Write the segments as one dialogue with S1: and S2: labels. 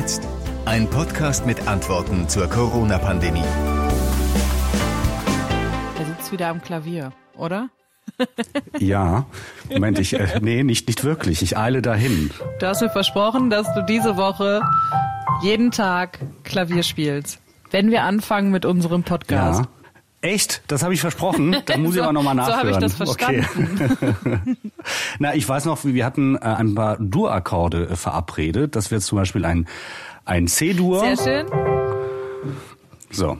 S1: jetzt? Ein Podcast mit Antworten zur Corona-Pandemie.
S2: Er sitzt wieder am Klavier, oder?
S3: Ja, Moment, ich, äh, nee, nicht, nicht wirklich. Ich eile dahin.
S2: Du hast mir versprochen, dass du diese Woche jeden Tag Klavier spielst. Wenn wir anfangen mit unserem Podcast.
S3: Ja. Echt? Das habe ich versprochen? Da muss ich aber nochmal nachhören.
S2: So habe ich das verstanden.
S3: Okay. Na, ich weiß noch, wir hatten äh, ein paar Dur-Akkorde äh, verabredet. Das wäre zum Beispiel ein, ein C-Dur.
S2: Sehr schön.
S3: So.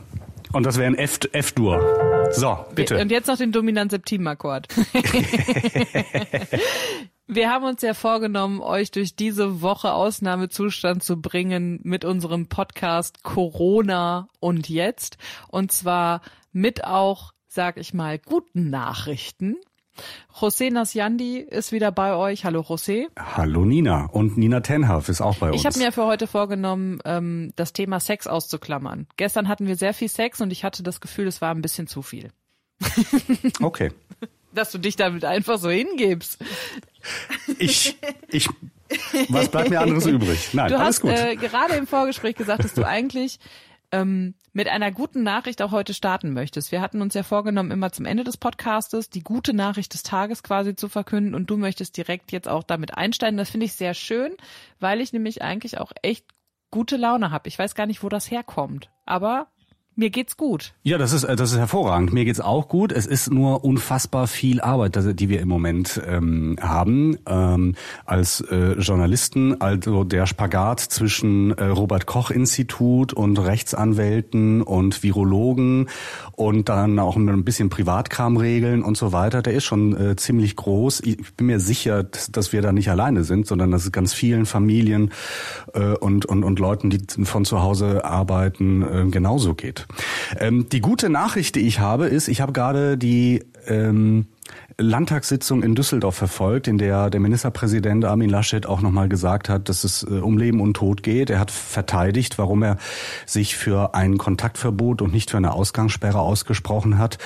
S3: Und das wäre ein F- F-Dur. So, bitte.
S2: Und jetzt noch den dominant Septimakkord. Wir haben uns ja vorgenommen, euch durch diese Woche Ausnahmezustand zu bringen mit unserem Podcast Corona und jetzt. Und zwar mit auch, sag ich mal, guten Nachrichten. José Nasjandi ist wieder bei euch. Hallo José.
S3: Hallo Nina. Und Nina Tenhaf ist auch bei uns.
S2: Ich habe mir für heute vorgenommen, ähm, das Thema Sex auszuklammern. Gestern hatten wir sehr viel Sex und ich hatte das Gefühl, es war ein bisschen zu viel.
S3: Okay.
S2: Dass du dich damit einfach so hingibst.
S3: Ich, ich, was bleibt mir anderes übrig? Nein,
S2: Du
S3: alles
S2: hast
S3: gut.
S2: äh, gerade im Vorgespräch gesagt, dass du eigentlich ähm, mit einer guten Nachricht auch heute starten möchtest. Wir hatten uns ja vorgenommen, immer zum Ende des Podcastes die gute Nachricht des Tages quasi zu verkünden und du möchtest direkt jetzt auch damit einsteigen. Das finde ich sehr schön, weil ich nämlich eigentlich auch echt gute Laune habe. Ich weiß gar nicht, wo das herkommt, aber mir geht's gut.
S3: Ja, das ist, äh, das ist hervorragend. Mir geht's auch gut. Es ist nur unfassbar viel Arbeit, die wir im Moment ähm, haben ähm, als äh, Journalisten. Also der Spagat zwischen äh, Robert Koch Institut und Rechtsanwälten und Virologen und dann auch ein bisschen Privatkram regeln und so weiter. Der ist schon äh, ziemlich groß. Ich bin mir sicher, dass, dass wir da nicht alleine sind, sondern dass es ganz vielen Familien äh, und, und, und Leuten, die von zu Hause arbeiten, äh, genauso geht. Ähm, die gute Nachricht, die ich habe, ist, ich habe gerade die ähm, Landtagssitzung in Düsseldorf verfolgt, in der der Ministerpräsident Armin Laschet auch nochmal gesagt hat, dass es äh, um Leben und Tod geht. Er hat verteidigt, warum er sich für ein Kontaktverbot und nicht für eine Ausgangssperre ausgesprochen hat.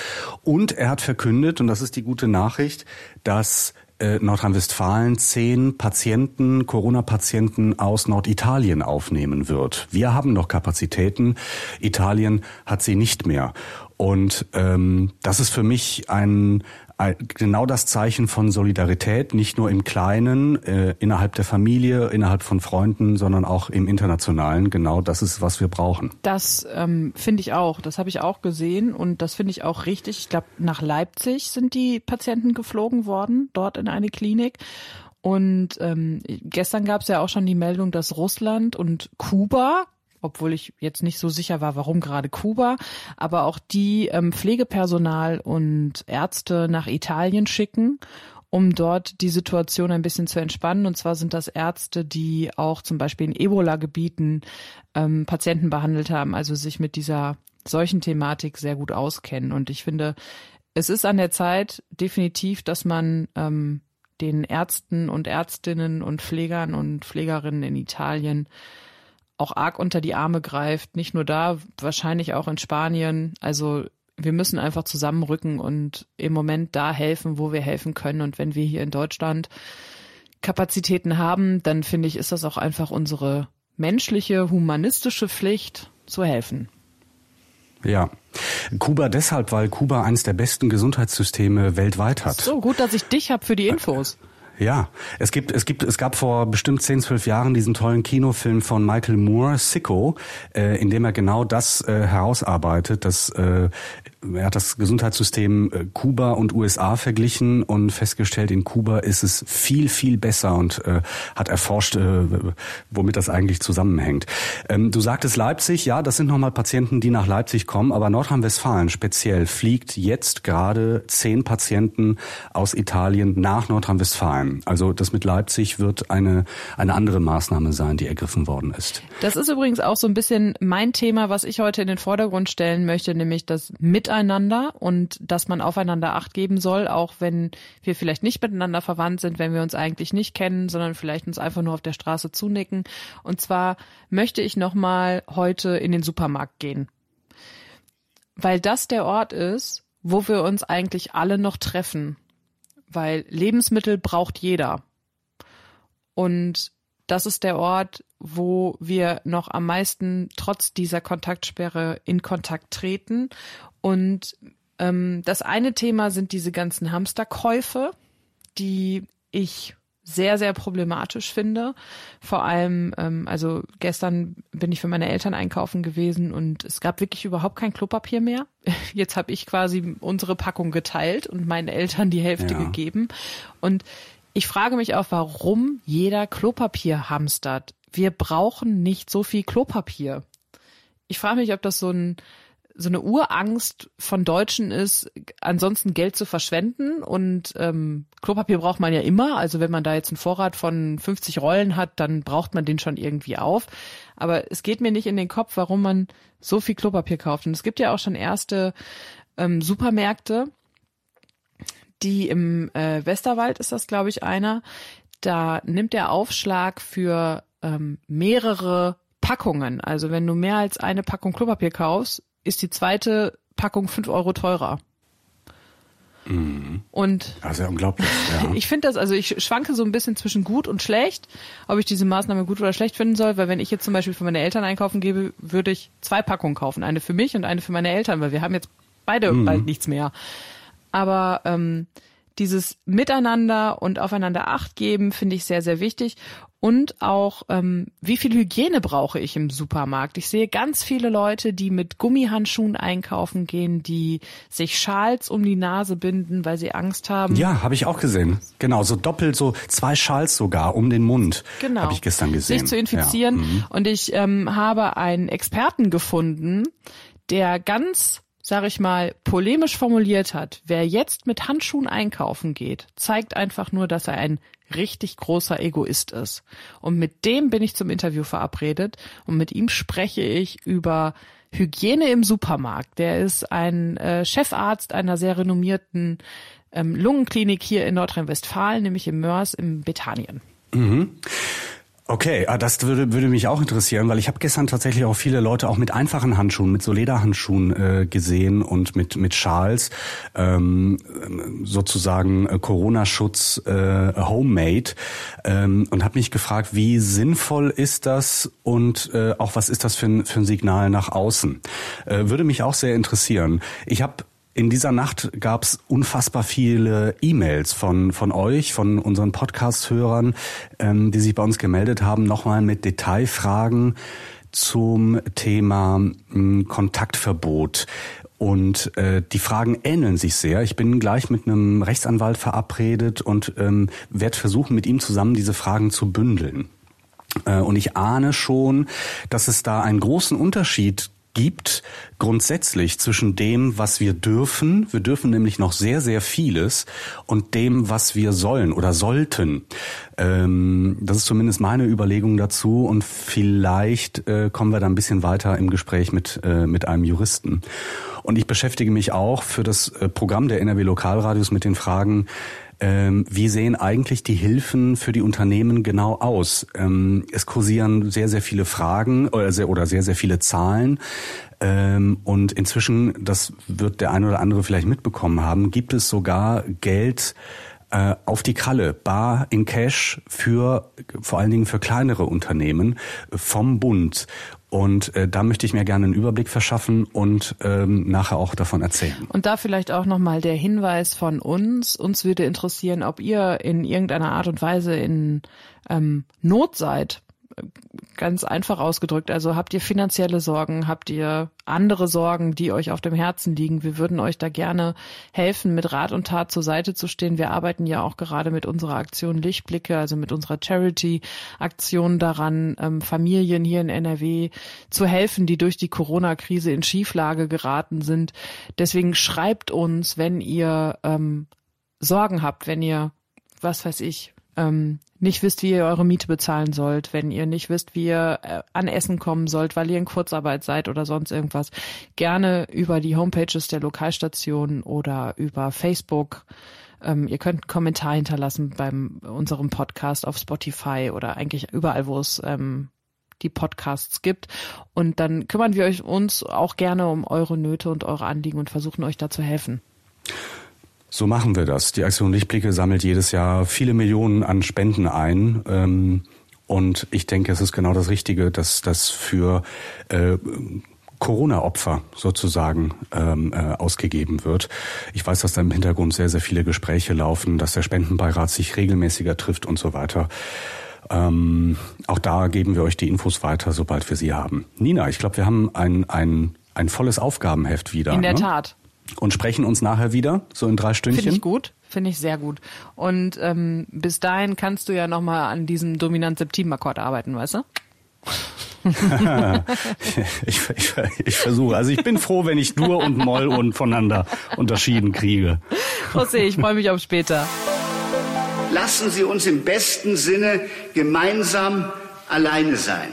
S3: Und er hat verkündet, und das ist die gute Nachricht, dass äh, Nordrhein-Westfalen zehn Patienten, Corona-Patienten aus Norditalien aufnehmen wird. Wir haben noch Kapazitäten, Italien hat sie nicht mehr. Und ähm, das ist für mich ein, ein genau das Zeichen von Solidarität, nicht nur im Kleinen, äh, innerhalb der Familie, innerhalb von Freunden, sondern auch im Internationalen. Genau das ist, was wir brauchen.
S2: Das ähm, finde ich auch. Das habe ich auch gesehen und das finde ich auch richtig. Ich glaube, nach Leipzig sind die Patienten geflogen worden, dort in eine Klinik. Und ähm, gestern gab es ja auch schon die Meldung, dass Russland und Kuba, obwohl ich jetzt nicht so sicher war, warum gerade Kuba, aber auch die ähm, Pflegepersonal und Ärzte nach Italien schicken um dort die Situation ein bisschen zu entspannen. Und zwar sind das Ärzte, die auch zum Beispiel in Ebola-Gebieten ähm, Patienten behandelt haben, also sich mit dieser solchen Thematik sehr gut auskennen. Und ich finde, es ist an der Zeit definitiv, dass man ähm, den Ärzten und Ärztinnen und Pflegern und Pflegerinnen in Italien auch arg unter die Arme greift. Nicht nur da, wahrscheinlich auch in Spanien. Also wir müssen einfach zusammenrücken und im Moment da helfen, wo wir helfen können. Und wenn wir hier in Deutschland Kapazitäten haben, dann finde ich, ist das auch einfach unsere menschliche, humanistische Pflicht zu helfen.
S3: Ja. Kuba deshalb, weil Kuba eines der besten Gesundheitssysteme weltweit hat.
S2: So gut, dass ich dich hab für die Infos.
S3: Ja, es gibt, es gibt, es gab vor bestimmt 10, 12 Jahren diesen tollen Kinofilm von Michael Moore, Sicko, äh, in dem er genau das äh, herausarbeitet, dass äh, er hat das Gesundheitssystem äh, Kuba und USA verglichen und festgestellt, in Kuba ist es viel, viel besser und äh, hat erforscht, äh, womit das eigentlich zusammenhängt. Ähm, du sagtest Leipzig, ja, das sind nochmal Patienten, die nach Leipzig kommen, aber Nordrhein-Westfalen speziell fliegt jetzt gerade zehn Patienten aus Italien nach Nordrhein-Westfalen. Also das mit Leipzig wird eine, eine andere Maßnahme sein, die ergriffen worden ist.
S2: Das ist übrigens auch so ein bisschen mein Thema, was ich heute in den Vordergrund stellen möchte, nämlich das Miteinander und dass man aufeinander Acht geben soll, auch wenn wir vielleicht nicht miteinander verwandt sind, wenn wir uns eigentlich nicht kennen, sondern vielleicht uns einfach nur auf der Straße zunicken. Und zwar möchte ich nochmal heute in den Supermarkt gehen. Weil das der Ort ist, wo wir uns eigentlich alle noch treffen. Weil Lebensmittel braucht jeder. Und das ist der Ort, wo wir noch am meisten trotz dieser Kontaktsperre in Kontakt treten. Und ähm, das eine Thema sind diese ganzen Hamsterkäufe, die ich sehr, sehr problematisch finde. Vor allem, ähm, also gestern bin ich für meine Eltern einkaufen gewesen und es gab wirklich überhaupt kein Klopapier mehr. Jetzt habe ich quasi unsere Packung geteilt und meinen Eltern die Hälfte ja. gegeben. Und ich frage mich auch, warum jeder Klopapier hamstert. Wir brauchen nicht so viel Klopapier. Ich frage mich, ob das so ein so eine Urangst von Deutschen ist, ansonsten Geld zu verschwenden. Und ähm, Klopapier braucht man ja immer. Also wenn man da jetzt einen Vorrat von 50 Rollen hat, dann braucht man den schon irgendwie auf. Aber es geht mir nicht in den Kopf, warum man so viel Klopapier kauft. Und es gibt ja auch schon erste ähm, Supermärkte, die im äh, Westerwald ist das, glaube ich, einer. Da nimmt der Aufschlag für ähm, mehrere Packungen. Also wenn du mehr als eine Packung Klopapier kaufst, ist die zweite Packung fünf Euro teurer.
S3: Mhm.
S2: Und
S3: also unglaublich. Ja.
S2: ich finde das, also ich schwanke so ein bisschen zwischen gut und schlecht, ob ich diese Maßnahme gut oder schlecht finden soll, weil wenn ich jetzt zum Beispiel für meine Eltern einkaufen gebe, würde ich zwei Packungen kaufen, eine für mich und eine für meine Eltern, weil wir haben jetzt beide mhm. bald nichts mehr. Aber ähm, dieses Miteinander und aufeinander Acht geben finde ich sehr, sehr wichtig und auch, ähm, wie viel Hygiene brauche ich im Supermarkt. Ich sehe ganz viele Leute, die mit Gummihandschuhen einkaufen gehen, die sich Schals um die Nase binden, weil sie Angst haben.
S3: Ja, habe ich auch gesehen. Genau, so doppelt, so zwei Schals sogar um den Mund.
S2: Genau.
S3: Habe ich gestern gesehen.
S2: Sich zu infizieren. Ja. Mhm. Und ich ähm, habe einen Experten gefunden, der ganz sage ich mal, polemisch formuliert hat, wer jetzt mit Handschuhen einkaufen geht, zeigt einfach nur, dass er ein richtig großer Egoist ist. Und mit dem bin ich zum Interview verabredet und mit ihm spreche ich über Hygiene im Supermarkt. Der ist ein äh, Chefarzt einer sehr renommierten ähm, Lungenklinik hier in Nordrhein-Westfalen, nämlich im Mörs im Bethanien.
S3: Mhm. Okay, ah, das würde, würde mich auch interessieren, weil ich habe gestern tatsächlich auch viele Leute auch mit einfachen Handschuhen, mit so Lederhandschuhen äh, gesehen und mit mit Schals, ähm, sozusagen äh, Corona-Schutz äh, homemade ähm, und habe mich gefragt, wie sinnvoll ist das und äh, auch was ist das für ein, für ein Signal nach außen? Äh, würde mich auch sehr interessieren. Ich habe in dieser Nacht gab es unfassbar viele E-Mails von, von euch, von unseren Podcast-Hörern, ähm, die sich bei uns gemeldet haben, nochmal mit Detailfragen zum Thema mh, hm, Kontaktverbot. Und äh, die Fragen ähneln sich sehr. Ich bin gleich mit einem Rechtsanwalt verabredet und ähm, werde versuchen, mit ihm zusammen diese Fragen zu bündeln. Äh, und ich ahne schon, dass es da einen großen Unterschied gibt grundsätzlich zwischen dem, was wir dürfen, wir dürfen nämlich noch sehr, sehr vieles, und dem, was wir sollen oder sollten. Ähm, das ist zumindest meine Überlegung dazu und vielleicht äh, kommen wir da ein bisschen weiter im Gespräch mit, äh, mit einem Juristen. Und ich beschäftige mich auch für das äh, Programm der NRW Lokalradios mit den Fragen, ähm, wie sehen eigentlich die Hilfen für die Unternehmen genau aus? Ähm, es kursieren sehr, sehr viele Fragen oder sehr, oder sehr, sehr viele Zahlen. Ähm, und inzwischen, das wird der eine oder andere vielleicht mitbekommen haben, gibt es sogar Geld, äh, auf die Kralle, bar in Cash für vor allen Dingen für kleinere Unternehmen vom Bund. Und äh, da möchte ich mir gerne einen Überblick verschaffen und ähm, nachher auch davon erzählen.
S2: Und da vielleicht auch nochmal der Hinweis von uns. Uns würde interessieren, ob ihr in irgendeiner Art und Weise in ähm, Not seid ganz einfach ausgedrückt. Also habt ihr finanzielle Sorgen, habt ihr andere Sorgen, die euch auf dem Herzen liegen? Wir würden euch da gerne helfen, mit Rat und Tat zur Seite zu stehen. Wir arbeiten ja auch gerade mit unserer Aktion Lichtblicke, also mit unserer Charity-Aktion daran, ähm, Familien hier in NRW zu helfen, die durch die Corona-Krise in Schieflage geraten sind. Deswegen schreibt uns, wenn ihr ähm, Sorgen habt, wenn ihr was weiß ich, ähm, nicht wisst, wie ihr eure Miete bezahlen sollt, wenn ihr nicht wisst, wie ihr äh, an Essen kommen sollt, weil ihr in Kurzarbeit seid oder sonst irgendwas, gerne über die Homepages der Lokalstation oder über Facebook. Ähm, ihr könnt einen Kommentar hinterlassen beim unserem Podcast auf Spotify oder eigentlich überall, wo es ähm, die Podcasts gibt. Und dann kümmern wir euch uns auch gerne um eure Nöte und eure Anliegen und versuchen euch da zu helfen.
S3: So machen wir das. Die Aktion Lichtblicke sammelt jedes Jahr viele Millionen an Spenden ein. Ähm, Und ich denke, es ist genau das Richtige, dass das für äh, Corona-Opfer sozusagen ähm, äh, ausgegeben wird. Ich weiß, dass da im Hintergrund sehr, sehr viele Gespräche laufen, dass der Spendenbeirat sich regelmäßiger trifft und so weiter. Ähm, auch da geben wir euch die Infos weiter, sobald wir sie haben. Nina, ich glaube, wir haben ein, ein, ein volles Aufgabenheft wieder.
S2: In der
S3: ne?
S2: Tat.
S3: Und sprechen uns nachher wieder, so in drei Stündchen.
S2: Finde ich gut. Finde ich sehr gut. Und ähm, bis dahin kannst du ja nochmal an diesem Dominant-Septim-Akkord arbeiten, weißt du?
S3: ich, ich, ich versuche. Also ich bin froh, wenn ich Dur und Moll und voneinander unterschieden kriege.
S2: José, ich freue mich auf später.
S4: Lassen Sie uns im besten Sinne gemeinsam alleine sein.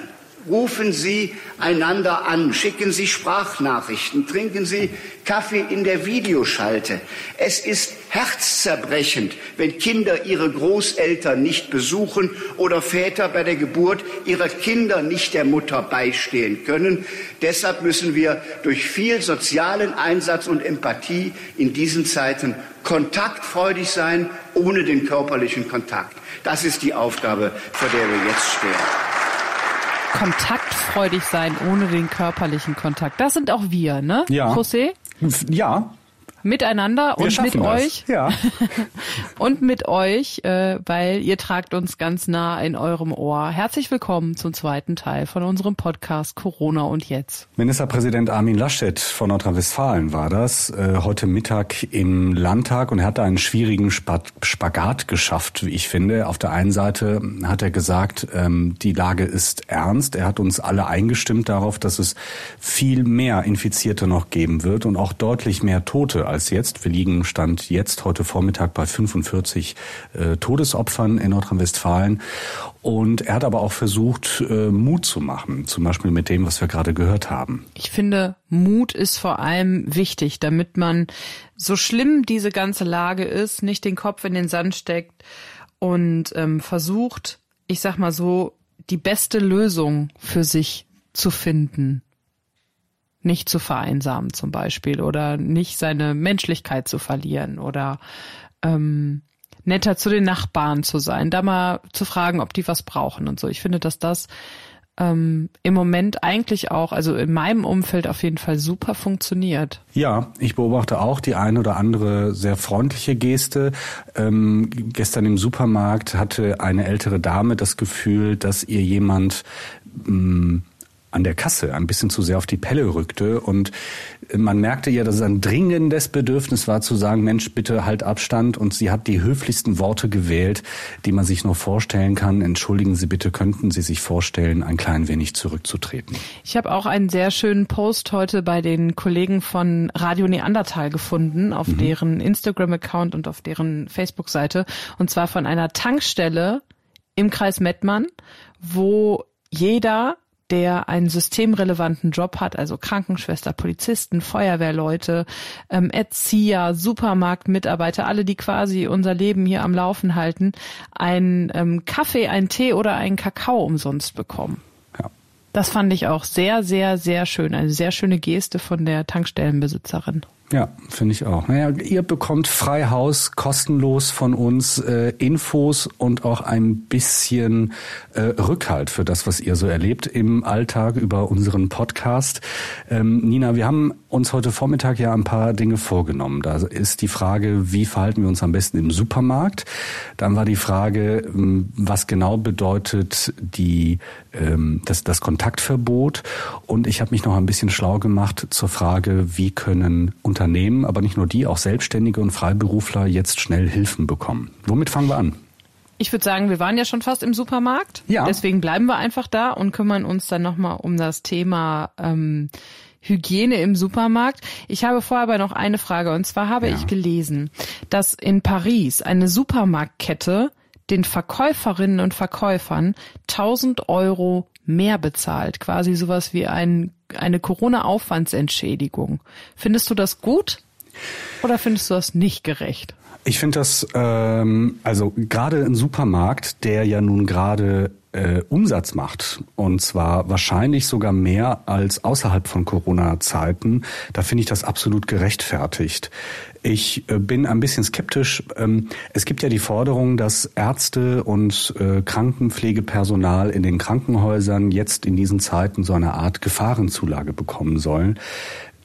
S4: Rufen Sie einander an, schicken Sie Sprachnachrichten, trinken Sie Kaffee in der Videoschalte. Es ist herzzerbrechend, wenn Kinder ihre Großeltern nicht besuchen oder Väter bei der Geburt ihrer Kinder nicht der Mutter beistehen können. Deshalb müssen wir durch viel sozialen Einsatz und Empathie in diesen Zeiten kontaktfreudig sein, ohne den körperlichen Kontakt. Das ist die Aufgabe, vor der wir jetzt stehen
S2: kontaktfreudig sein ohne den körperlichen Kontakt. Das sind auch wir, ne?
S3: Ja.
S2: José?
S3: Ja,
S2: miteinander
S3: Wir
S2: und mit
S3: das.
S2: euch
S3: Ja.
S2: und mit euch, äh, weil ihr tragt uns ganz nah in eurem Ohr. Herzlich willkommen zum zweiten Teil von unserem Podcast Corona und jetzt.
S3: Ministerpräsident Armin Laschet von Nordrhein-Westfalen war das, äh, heute Mittag im Landtag und er hat da einen schwierigen Spa- Spagat geschafft, wie ich finde. Auf der einen Seite hat er gesagt, ähm, die Lage ist ernst. Er hat uns alle eingestimmt darauf, dass es viel mehr Infizierte noch geben wird und auch deutlich mehr Tote als jetzt. Wir liegen Stand jetzt heute Vormittag bei 45 äh, Todesopfern in Nordrhein-Westfalen. Und er hat aber auch versucht, äh, Mut zu machen, zum Beispiel mit dem, was wir gerade gehört haben.
S2: Ich finde, Mut ist vor allem wichtig, damit man, so schlimm diese ganze Lage ist, nicht den Kopf in den Sand steckt und ähm, versucht, ich sag mal so, die beste Lösung für sich zu finden. Nicht zu vereinsamen zum Beispiel oder nicht seine Menschlichkeit zu verlieren oder ähm, netter zu den Nachbarn zu sein, da mal zu fragen, ob die was brauchen und so. Ich finde, dass das ähm, im Moment eigentlich auch, also in meinem Umfeld auf jeden Fall super funktioniert.
S3: Ja, ich beobachte auch die eine oder andere sehr freundliche Geste. Ähm, gestern im Supermarkt hatte eine ältere Dame das Gefühl, dass ihr jemand mh, an der Kasse ein bisschen zu sehr auf die Pelle rückte und man merkte ihr, dass es ein dringendes Bedürfnis war zu sagen, Mensch, bitte halt Abstand und sie hat die höflichsten Worte gewählt, die man sich nur vorstellen kann. Entschuldigen Sie bitte, könnten Sie sich vorstellen, ein klein wenig zurückzutreten.
S2: Ich habe auch einen sehr schönen Post heute bei den Kollegen von Radio Neandertal gefunden, auf deren Instagram-Account und auf deren Facebook-Seite. Und zwar von einer Tankstelle im Kreis Mettmann, wo jeder der einen systemrelevanten Job hat, also Krankenschwester, Polizisten, Feuerwehrleute, ähm, Erzieher, Supermarktmitarbeiter, alle, die quasi unser Leben hier am Laufen halten, einen ähm, Kaffee, einen Tee oder einen Kakao umsonst bekommen.
S3: Ja.
S2: Das fand ich auch sehr, sehr, sehr schön. Eine sehr schöne Geste von der Tankstellenbesitzerin.
S3: Ja, finde ich auch. Naja, ihr bekommt frei Haus kostenlos von uns äh, Infos und auch ein bisschen äh, Rückhalt für das, was ihr so erlebt im Alltag über unseren Podcast. Ähm, Nina, wir haben uns heute Vormittag ja ein paar Dinge vorgenommen. Da ist die Frage, wie verhalten wir uns am besten im Supermarkt? Dann war die Frage, ähm, was genau bedeutet die ähm, das, das Kontaktverbot? Und ich habe mich noch ein bisschen schlau gemacht zur Frage, wie können Unternehmen, aber nicht nur die, auch Selbstständige und Freiberufler jetzt schnell Hilfen bekommen. Womit fangen wir an?
S2: Ich würde sagen, wir waren ja schon fast im Supermarkt.
S3: Ja.
S2: Deswegen bleiben wir einfach da und kümmern uns dann nochmal um das Thema ähm, Hygiene im Supermarkt. Ich habe vorher aber noch eine Frage und zwar habe
S3: Ja.
S2: ich gelesen, dass in Paris eine Supermarktkette den Verkäuferinnen und Verkäufern 1000 Euro mehr bezahlt, quasi sowas wie ein, eine Corona-Aufwandsentschädigung. Findest du das gut oder findest du das nicht gerecht?
S3: Ich finde das, ähm, also gerade ein Supermarkt, der ja nun gerade äh, Umsatz macht, und zwar wahrscheinlich sogar mehr als außerhalb von Corona-Zeiten, da finde ich das absolut gerechtfertigt. Ich äh, bin ein bisschen skeptisch. Ähm, es gibt ja die Forderung, dass Ärzte und äh, Krankenpflegepersonal in den Krankenhäusern jetzt in diesen Zeiten so eine Art Gefahrenzulage bekommen sollen.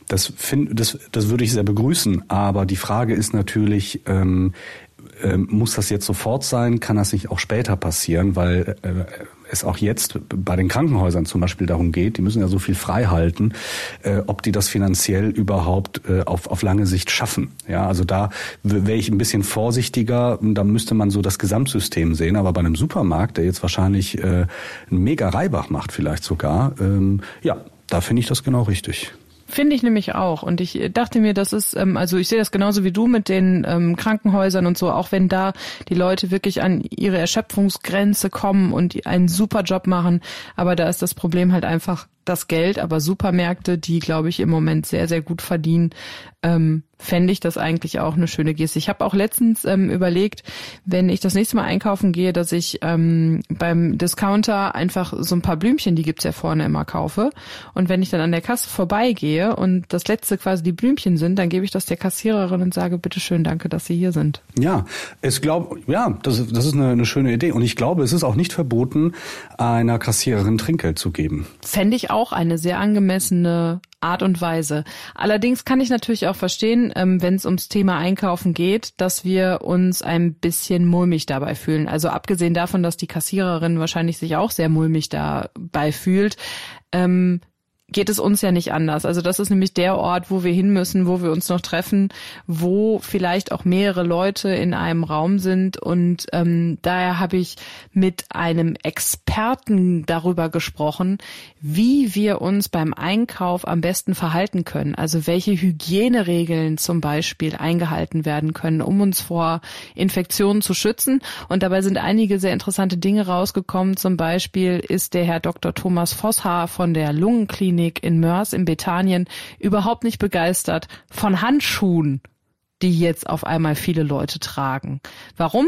S3: Das, find, das, das würde ich sehr begrüßen. Aber die Frage ist natürlich, ähm, äh, muss das jetzt sofort sein? Kann das nicht auch später passieren? Weil äh, es auch jetzt bei den Krankenhäusern zum Beispiel darum geht, die müssen ja so viel frei halten, äh, ob die das finanziell überhaupt äh, auf, auf lange Sicht schaffen. Ja, also da wäre ich ein bisschen vorsichtiger. Da müsste man so das Gesamtsystem sehen. Aber bei einem Supermarkt, der jetzt wahrscheinlich äh, einen mega Reibach macht, vielleicht sogar, ähm, ja, da finde ich das genau richtig.
S2: Finde ich nämlich auch. Und ich dachte mir, das ist, ähm, also ich sehe das genauso wie du mit den ähm, Krankenhäusern und so, auch wenn da die Leute wirklich an ihre Erschöpfungsgrenze kommen und einen super Job machen. Aber da ist das Problem halt einfach das Geld. Aber Supermärkte, die, glaube ich, im Moment sehr, sehr gut verdienen, ähm, fände ich das eigentlich auch eine schöne Geste. Ich habe auch letztens ähm, überlegt, wenn ich das nächste Mal einkaufen gehe, dass ich ähm, beim Discounter einfach so ein paar Blümchen, die gibt's ja vorne immer, kaufe. Und wenn ich dann an der Kasse vorbeigehe und das letzte quasi die Blümchen sind, dann gebe ich das der Kassiererin und sage, bitteschön, danke, dass Sie hier sind.
S3: Ja, es glaub, ja, das, das ist eine, eine schöne Idee. Und ich glaube, es ist auch nicht verboten, einer Kassiererin Trinkgeld zu geben.
S2: Fände ich auch eine sehr angemessene Art und Weise. Allerdings kann ich natürlich auch verstehen, ähm, wenn es ums Thema Einkaufen geht, dass wir uns ein bisschen mulmig dabei fühlen. Also abgesehen davon, dass die Kassiererin wahrscheinlich sich auch sehr mulmig dabei fühlt, ähm, geht es uns ja nicht anders. Also das ist nämlich der Ort, wo wir hin müssen, wo wir uns noch treffen, wo vielleicht auch mehrere Leute in einem Raum sind. Und ähm, daher habe ich mit einem Experten darüber gesprochen, wie wir uns beim Einkauf am besten verhalten können. Also welche Hygieneregeln zum Beispiel eingehalten werden können, um uns vor Infektionen zu schützen. Und dabei sind einige sehr interessante Dinge rausgekommen. Zum Beispiel ist der Herr Dr. Thomas Vosshaar von der Lungenklinik Klinik in Mörs in Bethanien überhaupt nicht begeistert von Handschuhen, die jetzt auf einmal viele Leute tragen. Warum?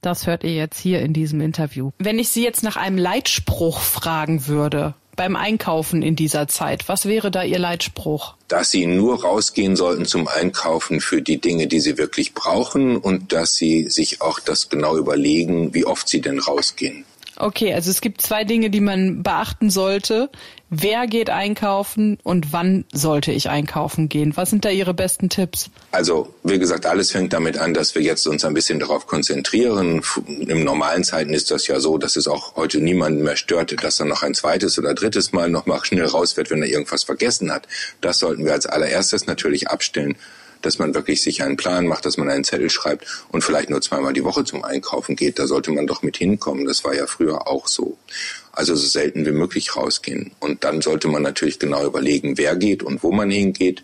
S2: Das hört ihr jetzt hier in diesem Interview. Wenn ich Sie jetzt nach einem Leitspruch fragen würde, beim Einkaufen in dieser Zeit? Was wäre da Ihr Leitspruch?
S5: Dass Sie nur rausgehen sollten zum Einkaufen für die Dinge, die Sie wirklich brauchen und dass Sie sich auch das genau überlegen, wie oft Sie denn rausgehen.
S2: Okay, also es gibt zwei Dinge, die man beachten sollte. Wer geht einkaufen und wann sollte ich einkaufen gehen? Was sind da Ihre besten Tipps?
S5: Also, wie gesagt, alles fängt damit an, dass wir jetzt uns ein bisschen darauf konzentrieren. Im normalen Zeiten ist das ja so, dass es auch heute niemanden mehr stört, dass er noch ein zweites oder drittes Mal noch mal schnell raus wird, wenn er irgendwas vergessen hat. Das sollten wir als allererstes natürlich abstellen dass man wirklich sich einen Plan macht, dass man einen Zettel schreibt und vielleicht nur zweimal die Woche zum Einkaufen geht. Da sollte man doch mit hinkommen. Das war ja früher auch so. Also so selten wie möglich rausgehen. Und dann sollte man natürlich genau überlegen, wer geht und wo man hingeht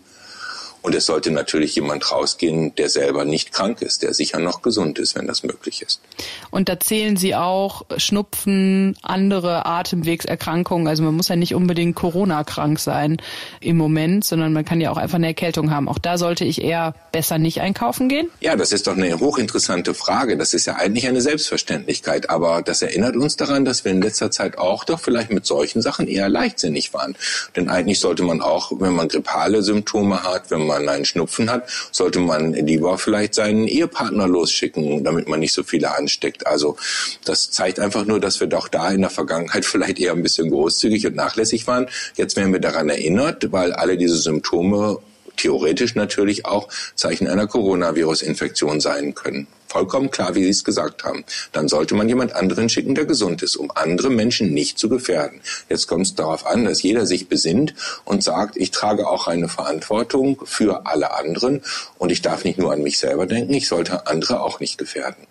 S5: und es sollte natürlich jemand rausgehen, der selber nicht krank ist, der sicher noch gesund ist, wenn das möglich ist.
S2: Und da zählen Sie auch Schnupfen, andere Atemwegserkrankungen. Also man muss ja nicht unbedingt Corona-krank sein im Moment, sondern man kann ja auch einfach eine Erkältung haben. Auch da sollte ich eher besser nicht einkaufen gehen?
S5: Ja, das ist doch eine hochinteressante Frage. Das ist ja eigentlich eine Selbstverständlichkeit. Aber das erinnert uns daran, dass wir in letzter Zeit auch doch vielleicht mit solchen Sachen eher leichtsinnig waren. Denn eigentlich sollte man auch, wenn man grippale Symptome hat, wenn man man einen Schnupfen hat, sollte man lieber vielleicht seinen Ehepartner losschicken, damit man nicht so viele ansteckt. Also das zeigt einfach nur, dass wir doch da in der Vergangenheit vielleicht eher ein bisschen großzügig und nachlässig waren. Jetzt werden wir daran erinnert, weil alle diese Symptome theoretisch natürlich auch Zeichen einer Coronavirus-Infektion sein können. Vollkommen klar, wie Sie es gesagt haben. Dann sollte man jemand anderen schicken, der gesund ist, um andere Menschen nicht zu gefährden. Jetzt kommt es darauf an, dass jeder sich besinnt und sagt, ich trage auch eine Verantwortung für alle anderen und ich darf nicht nur an mich selber denken, ich sollte andere auch nicht gefährden.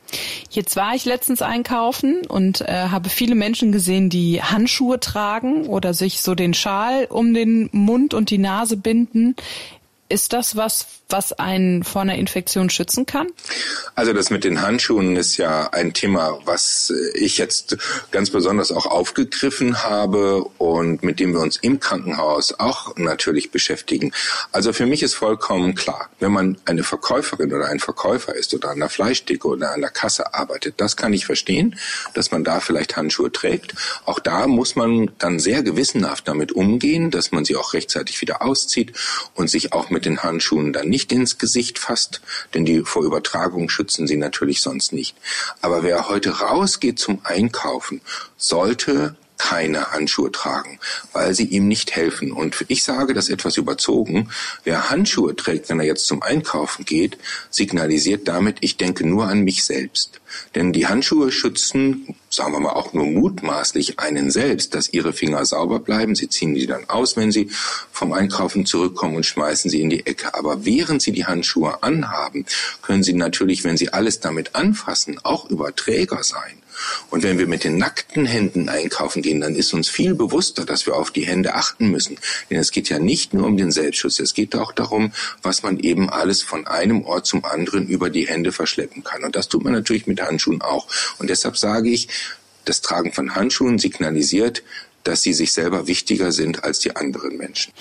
S2: Jetzt war ich letztens einkaufen und äh, habe viele Menschen gesehen, die Handschuhe tragen oder sich so den Schal um den Mund und die Nase binden. Ist das was, was einen vor einer Infektion schützen kann?
S5: Also das mit den Handschuhen ist ja ein Thema, was ich jetzt ganz besonders auch aufgegriffen habe und mit dem wir uns im Krankenhaus auch natürlich beschäftigen. Also für mich ist vollkommen klar, wenn man eine Verkäuferin oder ein Verkäufer ist oder an der Fleischdecke oder an der Kasse arbeitet, das kann ich verstehen, dass man da vielleicht Handschuhe trägt. Auch da muss man dann sehr gewissenhaft damit umgehen, dass man sie auch rechtzeitig wieder auszieht und sich auch mit den Handschuhen dann nicht ins Gesicht fasst, denn die vor Übertragung schützen sie natürlich sonst nicht. Aber wer heute rausgeht zum Einkaufen, sollte keine Handschuhe tragen, weil sie ihm nicht helfen. Und ich sage das etwas überzogen. Wer Handschuhe trägt, wenn er jetzt zum Einkaufen geht, signalisiert damit, ich denke nur an mich selbst. Denn die Handschuhe schützen, sagen wir mal auch nur mutmaßlich einen selbst, dass ihre Finger sauber bleiben. Sie ziehen sie dann aus, wenn sie vom Einkaufen zurückkommen und schmeißen sie in die Ecke. Aber während sie die Handschuhe anhaben, können sie natürlich, wenn sie alles damit anfassen, auch Überträger sein. Und wenn wir mit den nackten Händen einkaufen gehen, dann ist uns viel bewusster, dass wir auf die Hände achten müssen. Denn es geht ja nicht nur um den Selbstschutz, es geht auch darum, was man eben alles von einem Ort zum anderen über die Hände verschleppen kann. Und das tut man natürlich mit Handschuhen auch. Und deshalb sage ich, das Tragen von Handschuhen signalisiert, dass sie sich selber wichtiger sind als die anderen Menschen.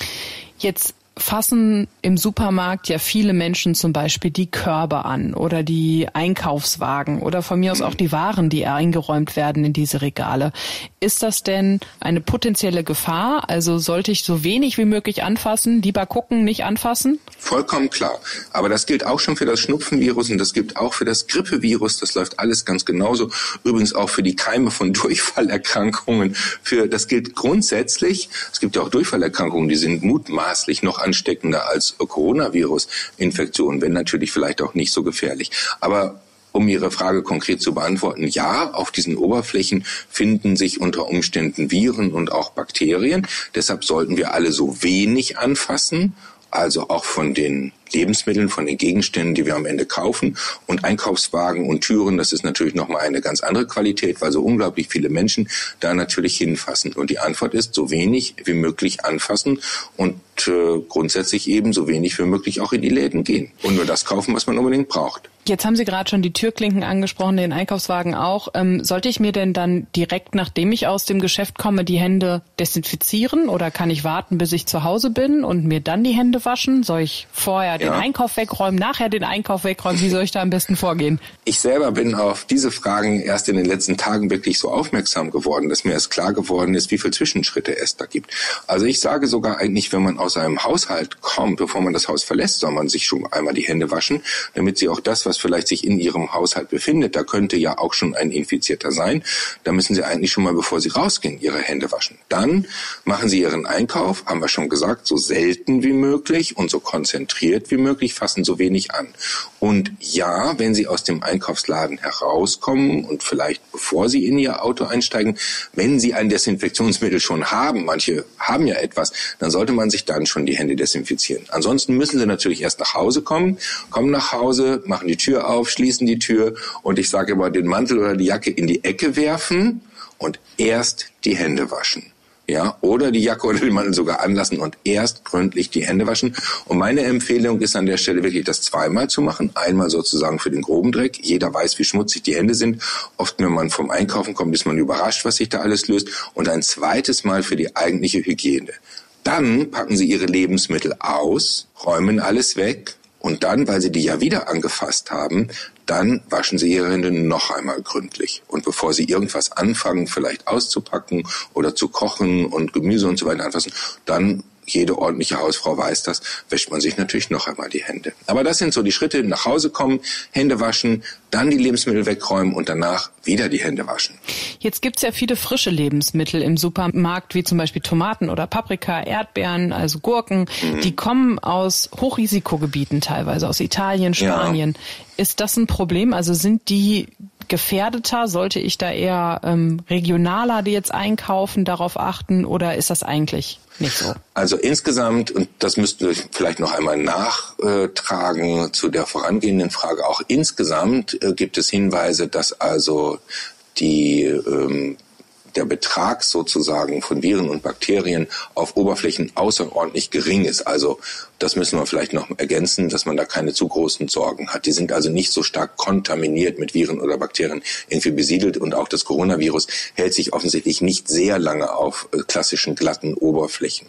S2: Jetzt fassen im Supermarkt ja viele Menschen zum Beispiel die Körbe an oder die Einkaufswagen oder von mir aus auch die Waren, die eingeräumt werden in diese Regale. Ist das denn eine potenzielle Gefahr? Also sollte ich so wenig wie möglich anfassen, lieber gucken, nicht anfassen?
S5: Vollkommen klar. Aber das gilt auch schon für das Schnupfenvirus und das gilt auch für das Grippevirus. Das läuft alles ganz genauso. Übrigens auch für die Keime von Durchfallerkrankungen. Für, das gilt grundsätzlich. Es gibt ja auch Durchfallerkrankungen, die sind mutmaßlich noch ansteckender als Coronavirus-Infektionen, wenn natürlich vielleicht auch nicht so gefährlich. Aber um Ihre Frage konkret zu beantworten, ja, auf diesen Oberflächen finden sich unter Umständen Viren und auch Bakterien. Deshalb sollten wir alle so wenig anfassen, also auch von den Lebensmitteln, von den Gegenständen, die wir am Ende kaufen. Und Einkaufswagen und Türen, das ist natürlich nochmal eine ganz andere Qualität, weil so unglaublich viele Menschen da natürlich hinfassen. Und die Antwort ist, so wenig wie möglich anfassen und äh, grundsätzlich eben so wenig wie möglich auch in die Läden gehen und nur das kaufen, was man unbedingt braucht.
S2: Jetzt haben Sie gerade schon die Türklinken angesprochen, den Einkaufswagen auch. Ähm, sollte ich mir denn dann direkt, nachdem ich aus dem Geschäft komme, die Hände desinfizieren oder kann ich warten, bis ich zu Hause bin und mir dann die Hände waschen? Soll ich vorher den ja. Einkauf wegräumen, nachher den Einkauf wegräumen? Wie soll ich da am besten vorgehen?
S5: Ich selber bin auf diese Fragen erst in den letzten Tagen wirklich so aufmerksam geworden, dass mir erst klar geworden ist, wie viele Zwischenschritte es da gibt. Also ich sage sogar eigentlich, wenn man aus einem Haushalt kommt, bevor man das Haus verlässt, soll man sich schon einmal die Hände waschen, damit sie auch das, was vielleicht sich in ihrem Haushalt befindet, da könnte ja auch schon ein Infizierter sein, da müssen sie eigentlich schon mal, bevor sie rausgehen, ihre Hände waschen. Dann machen sie ihren Einkauf, haben wir schon gesagt, so selten wie möglich und so konzentriert wie möglich, fassen so wenig an. Und ja, wenn Sie aus dem Einkaufsladen herauskommen und vielleicht bevor Sie in Ihr Auto einsteigen, wenn Sie ein Desinfektionsmittel schon haben, manche haben ja etwas, dann sollte man sich dann schon die Hände desinfizieren. Ansonsten müssen Sie natürlich erst nach Hause kommen, kommen nach Hause, machen die Tür auf, schließen die Tür und ich sage immer den Mantel oder die Jacke in die Ecke werfen und erst die Hände waschen ja, oder die Jacke oder den Mantel sogar anlassen und erst gründlich die Hände waschen. Und meine Empfehlung ist an der Stelle wirklich, das zweimal zu machen. Einmal sozusagen für den groben Dreck. Jeder weiß, wie schmutzig die Hände sind. Oft, wenn man vom Einkaufen kommt, ist man überrascht, was sich da alles löst. Und ein zweites Mal für die eigentliche Hygiene. Dann packen Sie Ihre Lebensmittel aus, räumen alles weg, und dann, weil sie die ja wieder angefasst haben, dann waschen Sie Ihre Hände noch einmal gründlich. Und bevor Sie irgendwas anfangen, vielleicht auszupacken oder zu kochen und Gemüse und so weiter anfassen, dann jede ordentliche Hausfrau weiß das, wäscht man sich natürlich noch einmal die Hände. Aber das sind so die Schritte, nach Hause kommen, Hände waschen, dann die Lebensmittel wegräumen und danach wieder die Hände waschen.
S2: Jetzt gibt's ja viele frische Lebensmittel im Supermarkt, wie zum Beispiel Tomaten oder Paprika, Erdbeeren, also Gurken. Mhm. Die kommen aus Hochrisikogebieten teilweise, aus Italien, Spanien. Ja. Ist das ein Problem? Also sind die gefährdeter? Sollte ich da eher ähm, regionaler die jetzt einkaufen, darauf achten oder ist das eigentlich nicht so?
S5: Also insgesamt, und das müssten wir vielleicht noch einmal nachtragen zu der vorangehenden Frage, auch insgesamt äh, gibt es Hinweise, dass also die ähm, der Betrag sozusagen von Viren und Bakterien auf Oberflächen außerordentlich gering ist. Also das müssen wir vielleicht noch ergänzen, dass man da keine zu großen Sorgen hat. Die sind also nicht so stark kontaminiert mit Viren oder Bakterien irgendwie besiedelt und auch das Coronavirus hält sich offensichtlich nicht sehr lange auf äh, klassischen glatten Oberflächen.